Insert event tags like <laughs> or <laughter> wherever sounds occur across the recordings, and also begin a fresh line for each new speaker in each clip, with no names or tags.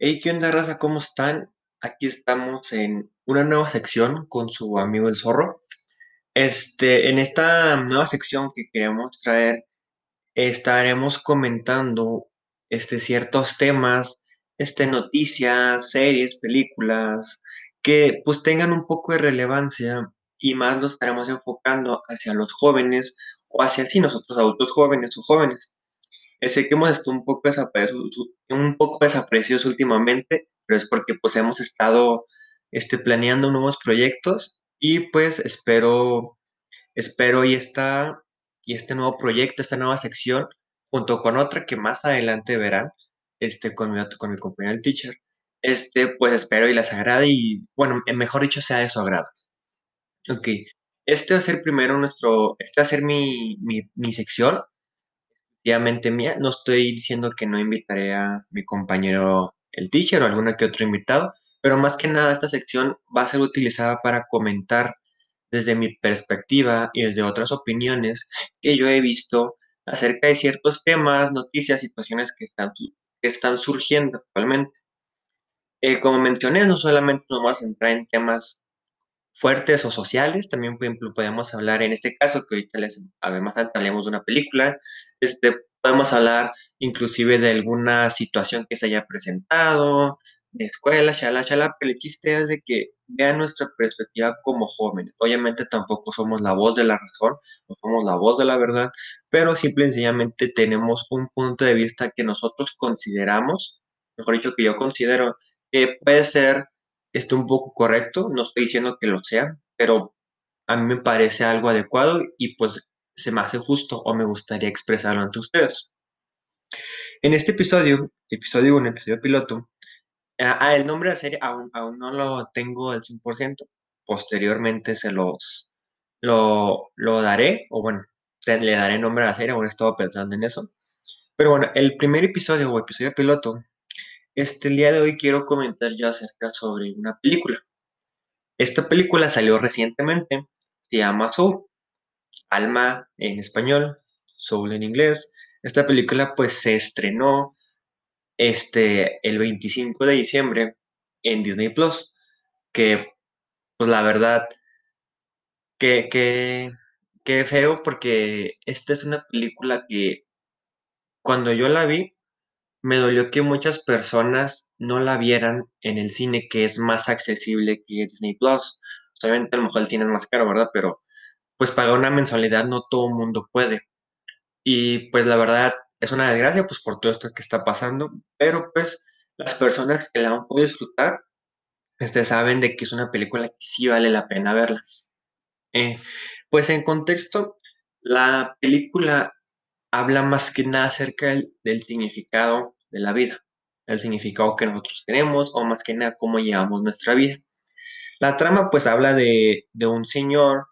Hey, ¿qué onda, raza? ¿Cómo están? Aquí estamos en una nueva sección con su amigo el zorro. Este, en esta nueva sección que queremos traer, estaremos comentando este, ciertos temas, este, noticias, series, películas, que pues tengan un poco de relevancia y más lo estaremos enfocando hacia los jóvenes o hacia sí nosotros adultos jóvenes o jóvenes. Sé que hemos estado un poco un desaparecidos últimamente, pero es porque pues hemos estado este, planeando nuevos proyectos y pues espero, espero y esta, y este nuevo proyecto, esta nueva sección, junto con otra que más adelante verán, este, con mi, con mi compañero el teacher, este, pues espero y les agrade y, bueno, eh, mejor dicho, sea de su agrado. Ok, este va a ser primero nuestro, esta va a ser mi, mi, mi sección mía. No estoy diciendo que no invitaré a mi compañero el teacher o alguno que otro invitado, pero más que nada esta sección va a ser utilizada para comentar desde mi perspectiva y desde otras opiniones que yo he visto acerca de ciertos temas, noticias, situaciones que están, que están surgiendo actualmente. Eh, como mencioné, no solamente nos vamos a centrar en temas fuertes o sociales. También, por ejemplo, podemos hablar en este caso, que ahorita les, además hablamos de una película, este, podemos hablar inclusive de alguna situación que se haya presentado, de escuela, chala, chala, pero el chiste es de que vean nuestra perspectiva como jóvenes. Obviamente tampoco somos la voz de la razón, no somos la voz de la verdad, pero simple y sencillamente tenemos un punto de vista que nosotros consideramos, mejor dicho, que yo considero que puede ser esté un poco correcto, no estoy diciendo que lo sea, pero a mí me parece algo adecuado y pues se me hace justo o me gustaría expresarlo ante ustedes. En este episodio, episodio 1, episodio piloto, el nombre de la serie aún, aún no lo tengo al 100%, posteriormente se los, lo, lo daré, o bueno, le daré nombre a la serie, aún estaba pensando en eso. Pero bueno, el primer episodio o episodio piloto, este el día de hoy quiero comentar yo acerca sobre una película. Esta película salió recientemente, se llama Soul, Alma en español, Soul en inglés. Esta película pues se estrenó este, el 25 de diciembre en Disney Plus, que pues la verdad, que, que, que feo porque esta es una película que cuando yo la vi, me dolió que muchas personas no la vieran en el cine, que es más accesible que Disney Plus. Obviamente a lo mejor el cine es más caro, ¿verdad? Pero pues pagar una mensualidad no todo el mundo puede. Y pues la verdad es una desgracia pues por todo esto que está pasando, pero pues las personas que la han podido disfrutar, este, saben de que es una película que sí vale la pena verla. Eh, pues en contexto, la película habla más que nada acerca del, del significado de la vida, el significado que nosotros tenemos o más que nada cómo llevamos nuestra vida. La trama pues habla de, de un señor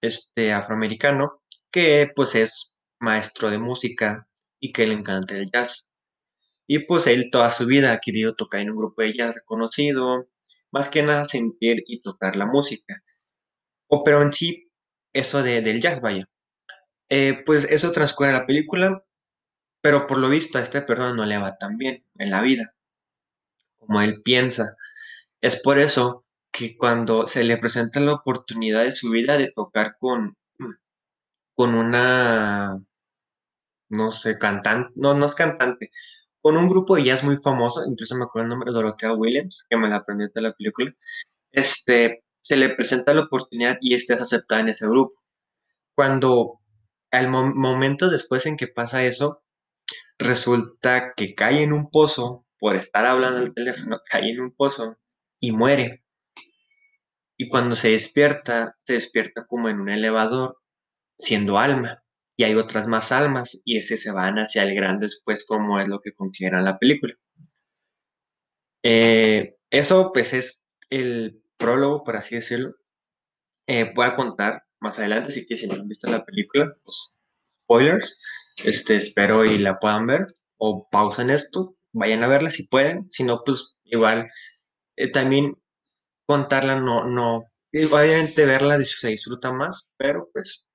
este, afroamericano que pues es maestro de música y que le encanta el jazz. Y pues él toda su vida ha querido tocar en un grupo de jazz reconocido, más que nada sentir y tocar la música. O pero en sí, eso de, del jazz, vaya. Eh, pues eso transcurre la película, pero por lo visto a este persona no le va tan bien en la vida como él piensa. Es por eso que cuando se le presenta la oportunidad de su vida de tocar con, con una, no sé, cantante, no, no es cantante, con un grupo de jazz muy famoso, incluso me acuerdo el nombre, Dorothea Williams, que me la aprendí de la película, este, se le presenta la oportunidad y este es aceptada en ese grupo. Cuando al mo- momento después en que pasa eso, resulta que cae en un pozo por estar hablando al teléfono, cae en un pozo y muere. Y cuando se despierta, se despierta como en un elevador, siendo alma. Y hay otras más almas, y ese se van hacia el gran después, como es lo que considera la película. Eh, eso, pues, es el prólogo, por así decirlo. Eh, voy a contar más adelante, así que si no han visto la película, pues, spoilers. Este, espero y la puedan ver, o pausen esto, vayan a verla si pueden. Si no, pues, igual, eh, también contarla no, no, y obviamente verla se disfruta más, pero pues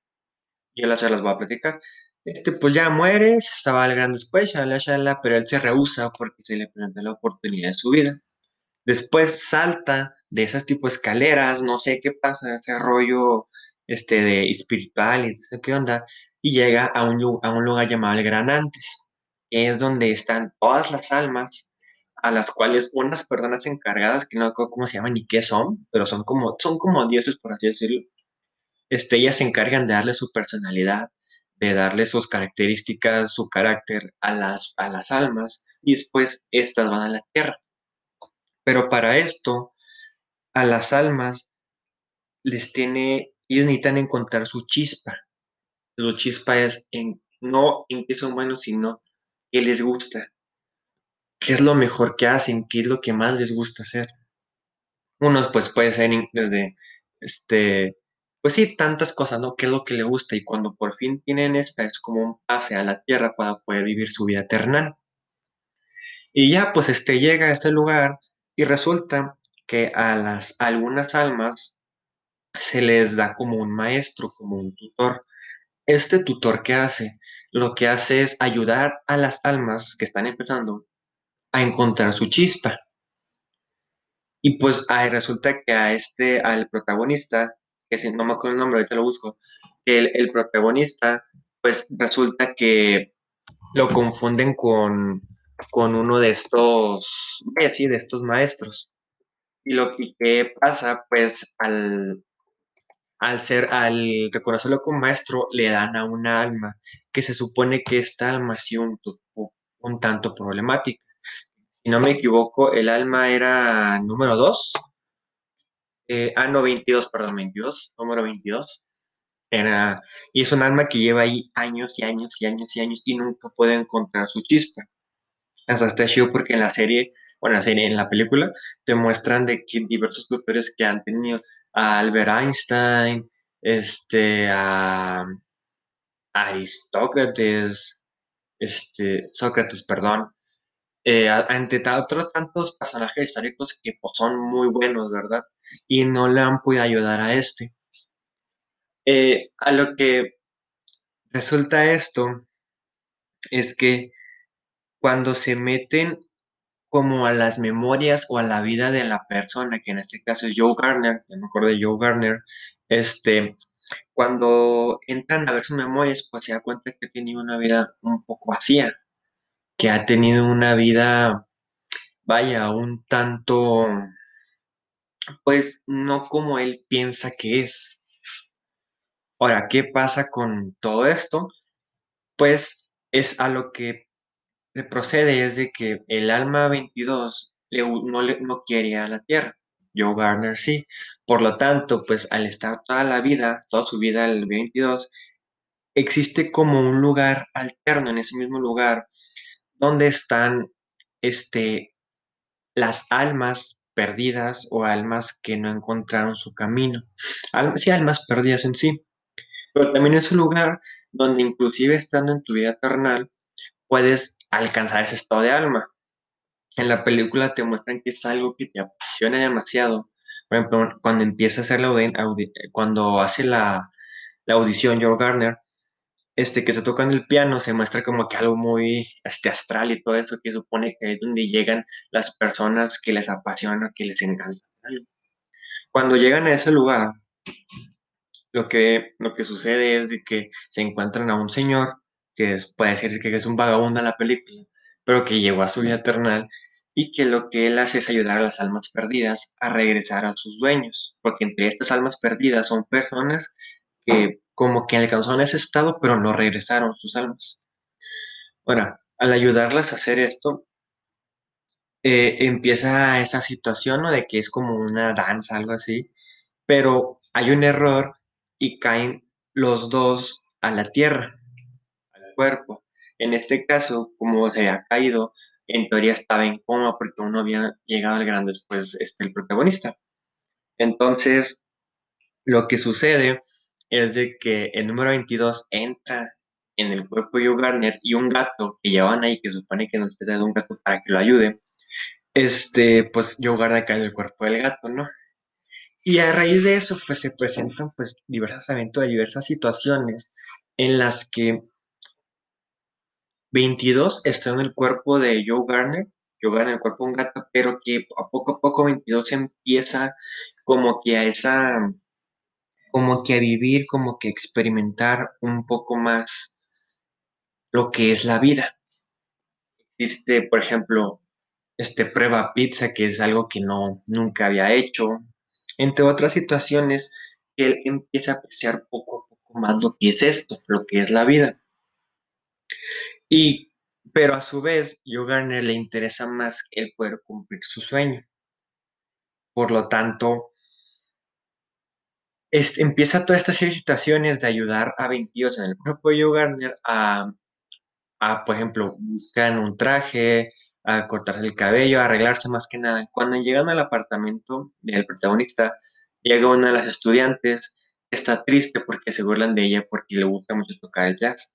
yo las, se las voy a platicar. Este, pues ya muere, se estaba gran después, shala, shala, pero él se rehúsa porque se le presenta la oportunidad de su vida. Después salta de esas tipo escaleras, no sé qué pasa, ese rollo este, de espiritual sé qué onda, y llega a un, lu- a un lugar llamado el Gran Antes. Es donde están todas las almas a las cuales unas personas encargadas, que no recuerdo cómo se llaman ni qué son, pero son como, son como dioses, por así decirlo, este, ellas se encargan de darle su personalidad, de darle sus características, su carácter a las, a las almas, y después estas van a la tierra. Pero para esto, a las almas les tiene, ellos necesitan encontrar su chispa. Su chispa es en, no en qué son buenos, sino qué les gusta, qué es lo mejor que hacen, qué es lo que más les gusta hacer. Unos pues puede ser desde, este, pues sí, tantas cosas, ¿no? ¿Qué es lo que le gusta? Y cuando por fin tienen esta, es como un pase a la tierra para poder vivir su vida eterna. Y ya pues este llega a este lugar y resulta que a las algunas almas se les da como un maestro, como un tutor. Este tutor, ¿qué hace? Lo que hace es ayudar a las almas que están empezando a encontrar su chispa. Y pues ahí resulta que a este, al protagonista, que si no me acuerdo el nombre, ahorita lo busco, el, el protagonista, pues resulta que lo confunden con, con uno de estos, sí, de estos maestros. Y lo que que pasa, pues al, al ser, al reconocerlo como maestro, le dan a una alma, que se supone que esta alma sí un, tu- un tanto problemática. Si no me equivoco, el alma era número 2 eh, ah, no, 22 perdón, 22 número 22 Era, y es un alma que lleva ahí años y años y años y años y nunca puede encontrar su chispa. Hasta está chido porque en la serie, bueno, en la en la película, te muestran de que diversos tutores que han tenido a Albert Einstein, este, a Aristócrates, este, Sócrates, perdón, eh, a- ante otros tantos personajes históricos que pues, son muy buenos, ¿verdad? Y no le han podido ayudar a este. Eh, a lo que resulta esto es que cuando se meten como a las memorias o a la vida de la persona, que en este caso es Joe Garner, que me acuerdo de Joe Garner, este, cuando entran a ver sus memorias, pues se da cuenta que ha tenido una vida un poco vacía, que ha tenido una vida, vaya, un tanto, pues no como él piensa que es. Ahora, ¿qué pasa con todo esto? Pues es a lo que se procede es de que el alma 22 le no, le, no quiere a la Tierra. Joe Garner sí. Por lo tanto, pues al estar toda la vida, toda su vida el 22, existe como un lugar alterno en ese mismo lugar donde están este, las almas perdidas o almas que no encontraron su camino. Al- sí, almas perdidas en sí. Pero también es un lugar donde inclusive estando en tu vida terrenal, puedes alcanzar ese estado de alma. En la película te muestran que es algo que te apasiona demasiado. Por ejemplo, cuando empieza a hacer la cuando hace la, la audición Joe Garner, este que se toca en el piano, se muestra como que algo muy este, astral y todo eso que supone que es donde llegan las personas que les apasiona, que les encanta. Cuando llegan a ese lugar, lo que, lo que sucede es de que se encuentran a un señor, que puede decirse que es un vagabundo en la película, pero que llegó a su vida eternal y que lo que él hace es ayudar a las almas perdidas a regresar a sus dueños, porque entre estas almas perdidas son personas que como que alcanzaron ese estado, pero no regresaron sus almas. Ahora, al ayudarlas a hacer esto, eh, empieza esa situación, ¿no? De que es como una danza, algo así, pero hay un error y caen los dos a la tierra, cuerpo. En este caso, como se había caído, en teoría estaba en coma porque uno había llegado al gran después, este, el protagonista. Entonces, lo que sucede es de que el número 22 entra en el cuerpo de Joe Garner y un gato que llevan ahí, que supone que no es un gato para que lo ayude, este, pues Joe Garner cae en el cuerpo del gato, ¿no? Y a raíz de eso, pues se presentan pues diversas aventuras, diversas situaciones en las que 22 está en el cuerpo de Joe Garner, Joe Garner el cuerpo de un gato, pero que a poco a poco 22 empieza como que a esa, como que a vivir, como que experimentar un poco más lo que es la vida. Existe, por ejemplo, este prueba pizza, que es algo que no, nunca había hecho, entre otras situaciones, él empieza a apreciar poco a poco más lo que es esto, lo que es la vida. Y, pero a su vez, Joe Garner le interesa más el poder cumplir su sueño. Por lo tanto, este, empieza toda esta serie de situaciones de ayudar a 22 en el propio Joe Garner a, a, por ejemplo, buscar un traje, a cortarse el cabello, a arreglarse más que nada. Cuando llegan al apartamento del protagonista, llega una de las estudiantes, está triste porque se burlan de ella porque le gusta mucho tocar el jazz.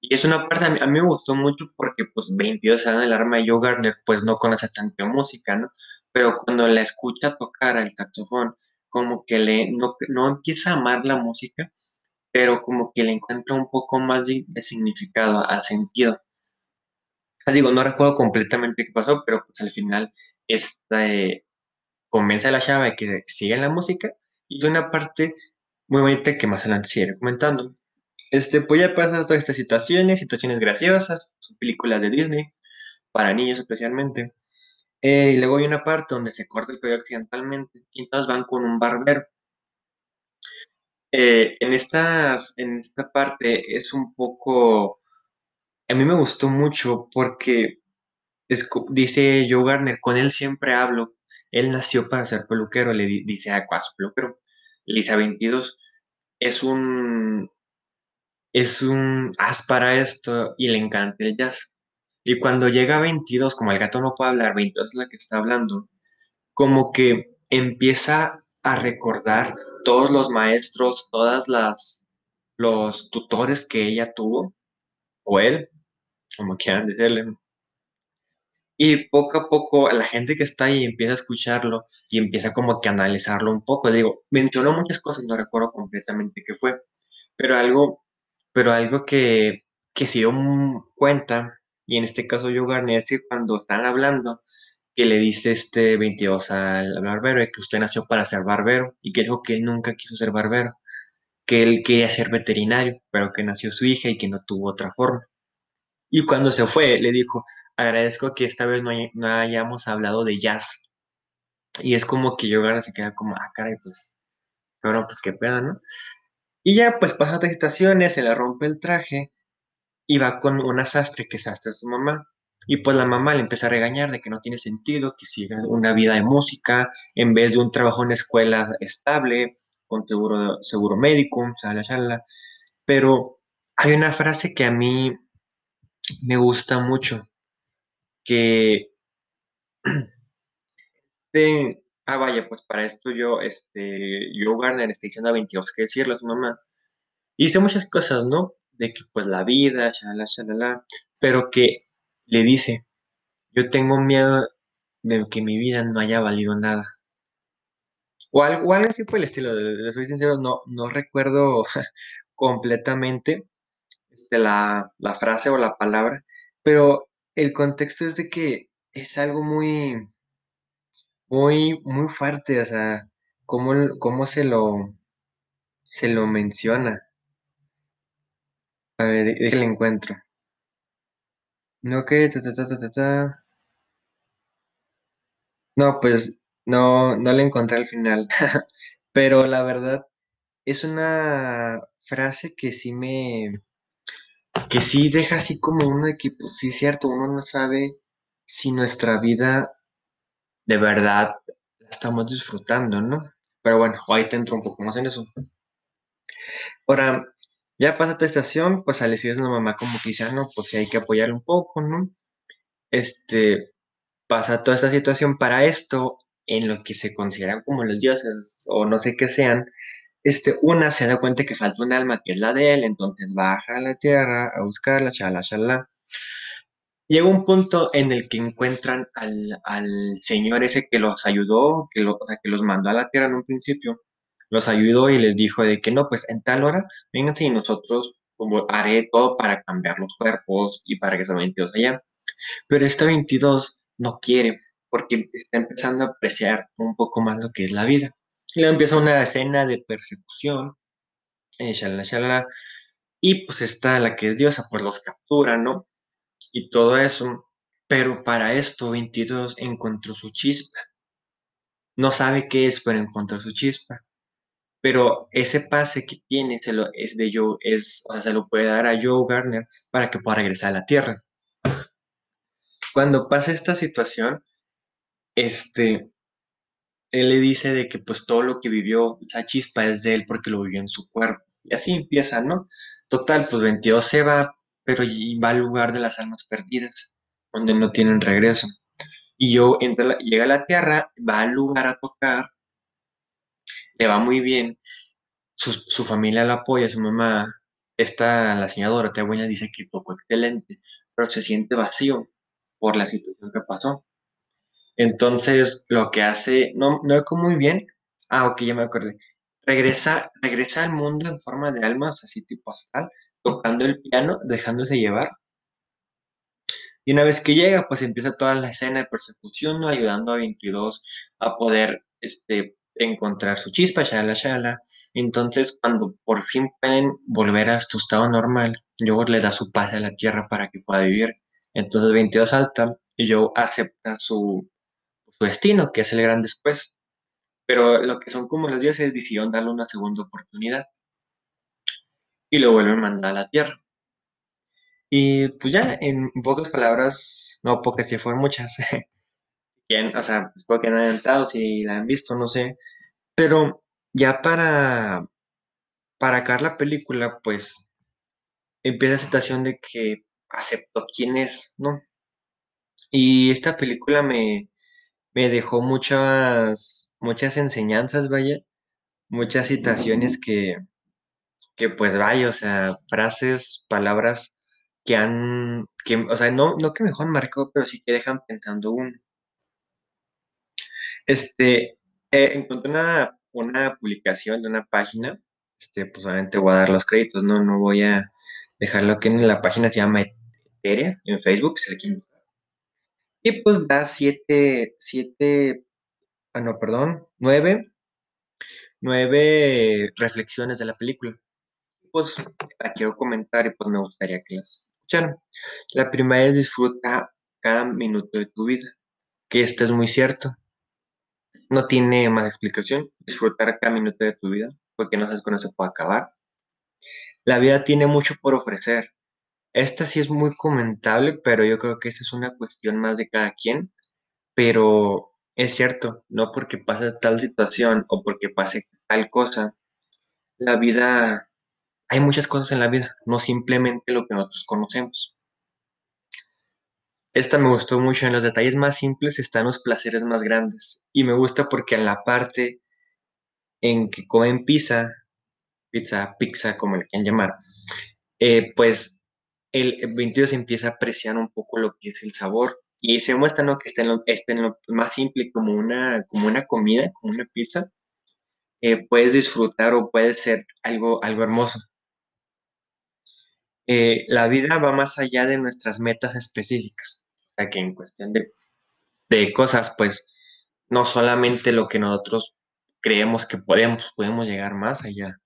Y es una parte, a mí, me gustó mucho porque pues 22 años el arma de Joe Garner pues no conoce tanta música, ¿no? Pero cuando la escucha tocar el saxofón, como que le, no, no empieza a amar la música, pero como que le encuentra un poco más de, significado, al sentido. digo, no recuerdo completamente qué pasó, pero pues al final este, convence a la chava de que siga en la música y es una parte muy bonita que más adelante sigue comentando. Este, pues ya pasa todas estas situaciones, situaciones graciosas, películas de Disney, para niños especialmente. Eh, y luego hay una parte donde se corta el cabello accidentalmente y entonces van con un barbero. Eh, en, estas, en esta parte es un poco... A mí me gustó mucho porque dice Joe Garner, con él siempre hablo. Él nació para ser peluquero, le dice a, a su peluquero, Lisa 22. Es un, es un as para esto y le encanta el jazz. Y cuando llega a 22, como el gato no puede hablar, 22 es la que está hablando, como que empieza a recordar todos los maestros, todas las los tutores que ella tuvo, o él, como quieran decirle. Y poco a poco la gente que está ahí empieza a escucharlo y empieza como que a analizarlo un poco. Digo, mencionó muchas cosas, no recuerdo completamente qué fue, pero algo pero algo que, que se dio cuenta, y en este caso yo gané, es que cuando están hablando, que le dice este 22 al barbero, que usted nació para ser barbero, y que dijo que él nunca quiso ser barbero, que él quería ser veterinario, pero que nació su hija y que no tuvo otra forma. Y cuando se fue, le dijo, agradezco que esta vez no, hayamos hablado de jazz. Y es como que yo se queda como, ah, caray, pues, pero pues qué pena, ¿no? Y ya pues pasa otras estaciones, se le rompe el traje y va con una sastre que sastre su mamá. Y pues la mamá le empieza a regañar de que no tiene sentido que siga una vida de música en vez de un trabajo en escuela estable, con seguro, seguro médico, shala, shala. Pero hay una frase que a mí me gusta mucho, que de, <clears throat> Ah, vaya, pues para esto yo, este, yo Garner está diciendo a 22 que decirle a su mamá. Y dice muchas cosas, ¿no? De que pues la vida, shalala, shalala, pero que le dice, yo tengo miedo de que mi vida no haya valido nada. O algo, así por el estilo, le soy sincero, no, no recuerdo <laughs> completamente este, la, la frase o la palabra, pero el contexto es de que es algo muy, muy, muy fuerte, o sea, cómo, cómo se lo, se lo menciona. A ver, déjale encuentro. Ok, ta, No, pues no, no le encontré al final. <laughs> Pero la verdad, es una frase que sí me, que sí deja así como uno de que, pues sí, cierto, uno no sabe si nuestra vida de verdad estamos disfrutando, ¿no? Pero bueno, ahí te entro un poco más en eso. Ahora, ya pasa esta estación, pues al decirle a la mamá como que no, pues sí hay que apoyar un poco, ¿no? Este, pasa toda esta situación para esto, en lo que se consideran como los dioses, o no sé qué sean, este, una se da cuenta que falta un alma que es la de él, entonces baja a la tierra a buscarla, chala, chala. Llega un punto en el que encuentran al, señor ese que los ayudó, que, que los mandó a la tierra en un principio, los ayudó y les dijo de que no, pues en tal hora, vénganse y nosotros como haré todo para cambiar los cuerpos y para que sea 22 allá. Pero esta 22 no quiere porque está empezando a apreciar un poco más lo que es la vida. Y luego empieza una escena de persecución, eh, shalala, shalala, y pues está la que es diosa, pues los captura, ¿no? Y todo eso. Pero para esto 22 encontró su chispa. No sabe qué es, pero encontró su chispa. Pero ese pase que tiene se lo, es de Joe, es, o sea, se lo puede dar a Joe Garner para que pueda regresar a la Tierra. Cuando pasa esta situación, este, él le dice de que pues todo lo que vivió, esa chispa es de él porque lo vivió en su cuerpo. Y así empieza, ¿no? Total, pues 22 se va, pero va al lugar de las almas perdidas, donde no tienen regreso. Y yo entra, llega a la tierra, va al lugar a tocar, le va muy bien, su, su familia la apoya, su mamá, esta, la señora Dorotea Buena dice que tocó excelente, pero se siente vacío por la situación que pasó. Entonces, lo que hace, no, no muy bien, ah, ok, ya me acordé, regresa, regresa al mundo en forma de alma, o sea, así tipo astral, tocando el piano, dejándose llevar, y una vez que llega, pues empieza toda la escena de persecución. Ayudando a 22 a poder, este, encontrar su chispa, shala, shala. Entonces, cuando por fin pueden volver a su estado normal, Joe le da su paz a la tierra para que pueda vivir. Entonces, 22 salta y Joe acepta su, su destino, que es el gran después. Pero lo que son como los dioses decidieron darle una segunda oportunidad y lo vuelven a mandar a la tierra. Y pues ya, en pocas palabras, no pocas, si fueron muchas, <laughs> bien, o sea, espero que no hayan entrado, si la han visto, no sé. Pero ya para, para acabar la película, pues empieza la situación de que acepto quién es, ¿no? Y esta película me, me dejó muchas, muchas enseñanzas, vaya, muchas citaciones que, que pues vaya, o sea, frases, palabras que han, que, o sea, no, no que mejor marcado, pero sí que dejan pensando uno. Este, eh, encontré una, una publicación de una página, este, pues obviamente voy a dar los créditos, no, no voy a dejarlo aquí en la página, se llama Eteria, en Facebook, si la quieren. Y pues da siete, siete, ah no, perdón, nueve, nueve reflexiones de la película. Pues la quiero comentar y pues me gustaría que las escucharan. La primera es disfruta cada minuto de tu vida, que esto es muy cierto. No tiene más explicación. Disfrutar cada minuto de tu vida, porque no sabes cuándo se puede acabar. La vida tiene mucho por ofrecer. Esta sí es muy comentable, pero yo creo que esta es una cuestión más de cada quien. Pero es cierto, no porque pase tal situación o porque pase tal cosa, la vida, hay muchas cosas en la vida, no simplemente lo que nosotros conocemos. Esta me gustó mucho, en los detalles más simples están los placeres más grandes. Y me gusta porque en la parte en que comen pizza, pizza, pizza, como le quieran llamar, eh, pues el 22 empieza a apreciar un poco lo que es el sabor y se muestra ¿no? que está en, lo, está en lo más simple como una, como una comida, como una pizza, eh, puedes disfrutar o puede ser algo, algo hermoso. Eh, la vida va más allá de nuestras metas específicas, o sea que en cuestión de, cosas, pues no solamente lo que nosotros creemos que podemos, podemos llegar más allá.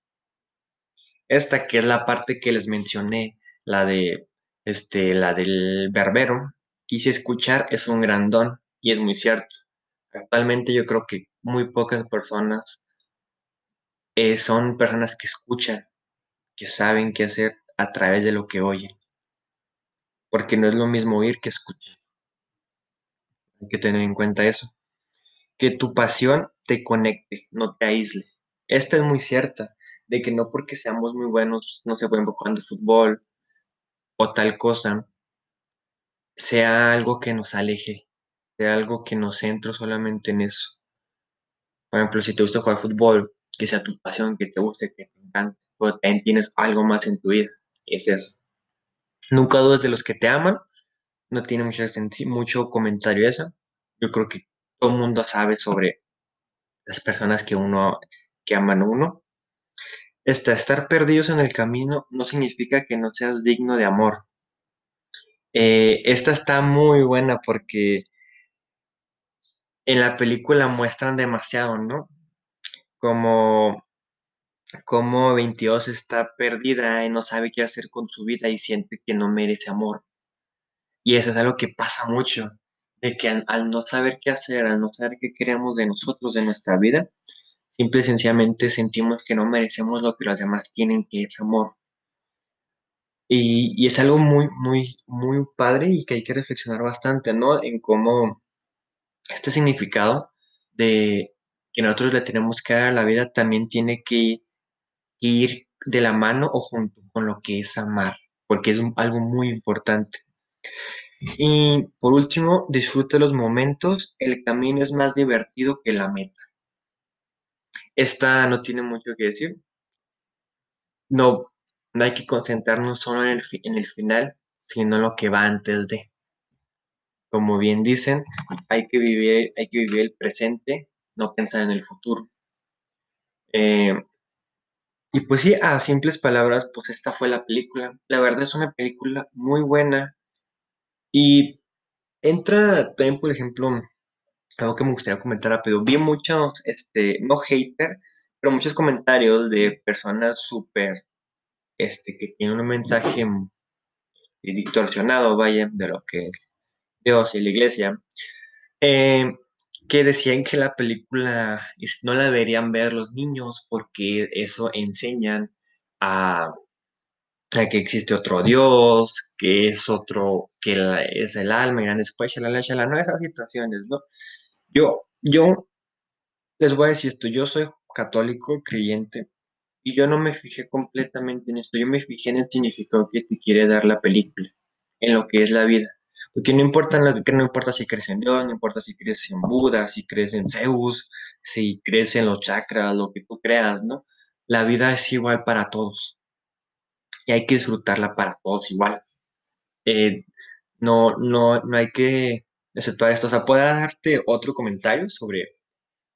Esta que es la parte que les mencioné, la de este, la del berbero, quise escuchar, es un gran don y es muy cierto. Actualmente yo creo que muy pocas personas eh, son personas que escuchan, que saben qué hacer a través de lo que oyen, porque no es lo mismo oír que escuchar. Hay que tener en cuenta eso. Que tu pasión te conecte, no te aísle. Esta es muy cierta, de que no porque seamos muy buenos, no se pueden jugando fútbol o tal cosa, sea algo que nos aleje, sea algo que nos centre solamente en eso. Por ejemplo, si te gusta jugar fútbol, que sea tu pasión, que te guste, que te encante, pero también tienes algo más en tu vida, es eso. Nunca dudes de los que te aman, no tiene mucho, mucho comentario eso. Yo creo que todo el mundo sabe sobre las personas que uno, que aman a uno. Este, estar perdidos en el camino no significa que no seas digno de amor. Eh, esta está muy buena porque en la película muestran demasiado, ¿no? Como, como 22 está perdida y no sabe qué hacer con su vida y siente que no merece amor. Y eso es algo que pasa mucho, de que al, al no saber qué hacer, al no saber qué queremos de nosotros, de nuestra vida, simple y sencillamente sentimos que no merecemos lo que los demás tienen, que es amor. Y, y es algo muy, muy, muy padre y que hay que reflexionar bastante, ¿no? En cómo este significado de que nosotros le tenemos que dar a la vida también tiene que ir de la mano o junto con lo que es amar, porque es algo muy importante. Y por último, disfrute los momentos, el camino es más divertido que la meta. Esta no tiene mucho que decir, no, no hay que concentrarnos solo en el, en el final, sino en lo que va antes de. Como bien dicen, hay que vivir, hay que vivir el presente, no pensar en el futuro. Eh, y pues sí, a simples palabras, pues esta fue la película. La verdad es una película muy buena y entra también, por ejemplo, algo que me gustaría comentar rápido. Vi muchos, este, no hater, pero muchos comentarios de personas súper, este, que tienen un mensaje distorsionado, vaya, de lo que es Dios y la iglesia, eh, que decían que la película no la deberían ver los niños porque eso enseñan a, a que existe otro Dios, que es otro, que es el alma, y dan después, shalala, shalala, no esas situaciones, ¿no? Yo, yo les voy a decir esto, yo soy católico, creyente, y yo no me fijé completamente en esto, yo me fijé en el significado que te quiere dar la película, en lo que es la vida. Porque no importa lo que no importa si crees en Dios, no importa si crees en Buda, si crees en Zeus, si crees en los chakras, lo que tú creas, ¿no? La vida es igual para todos y hay que disfrutarla para todos igual. Eh, no, no, no hay que exceptuar esto. O sea, puedo darte otro comentario sobre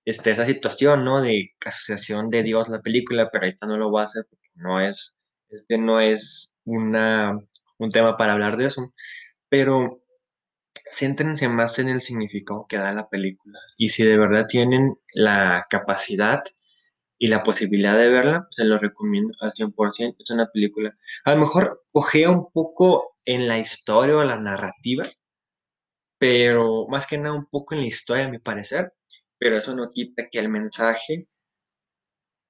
este, esa situación, ¿no? De asociación de Dios la película, pero ahorita no lo voy a hacer porque no es, este no es una, un tema para hablar de eso. Pero céntrense más en el significado que da la película. Y si de verdad tienen la capacidad y la posibilidad de verla, se lo recomiendo al 100%. Es una película. A lo mejor cogea un poco en la historia o la narrativa, pero más que nada un poco en la historia, a mi parecer. Pero eso no quita que el mensaje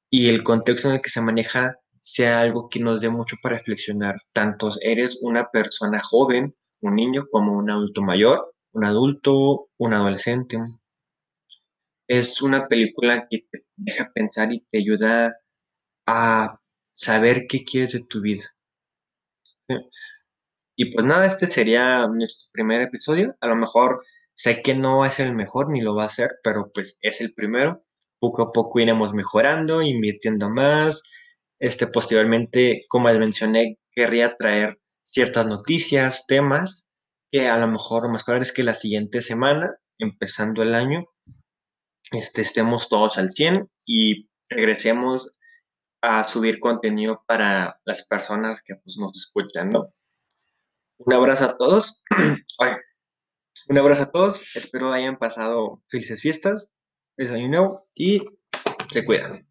y el contexto en el que se maneja sea algo que nos dé mucho para reflexionar. Tanto eres una persona joven, un niño, como un adulto mayor, un adulto, un adolescente. Es una película que te deja pensar y te ayuda a saber qué quieres de tu vida. Y pues nada, este sería nuestro primer episodio. A lo mejor sé que no es el mejor ni lo va a ser, pero pues es el primero. Poco a poco iremos mejorando, invirtiendo más. Este, posteriormente, como les mencioné, querría traer ciertas noticias, temas, que a lo mejor más probable es que la siguiente semana, empezando el año, este, estemos todos al 100 y regresemos a subir contenido para las personas que pues, nos escuchan, ¿no? Un abrazo a todos. <clears throat> Un abrazo a todos. Espero hayan pasado felices fiestas, nuevo y se cuidan.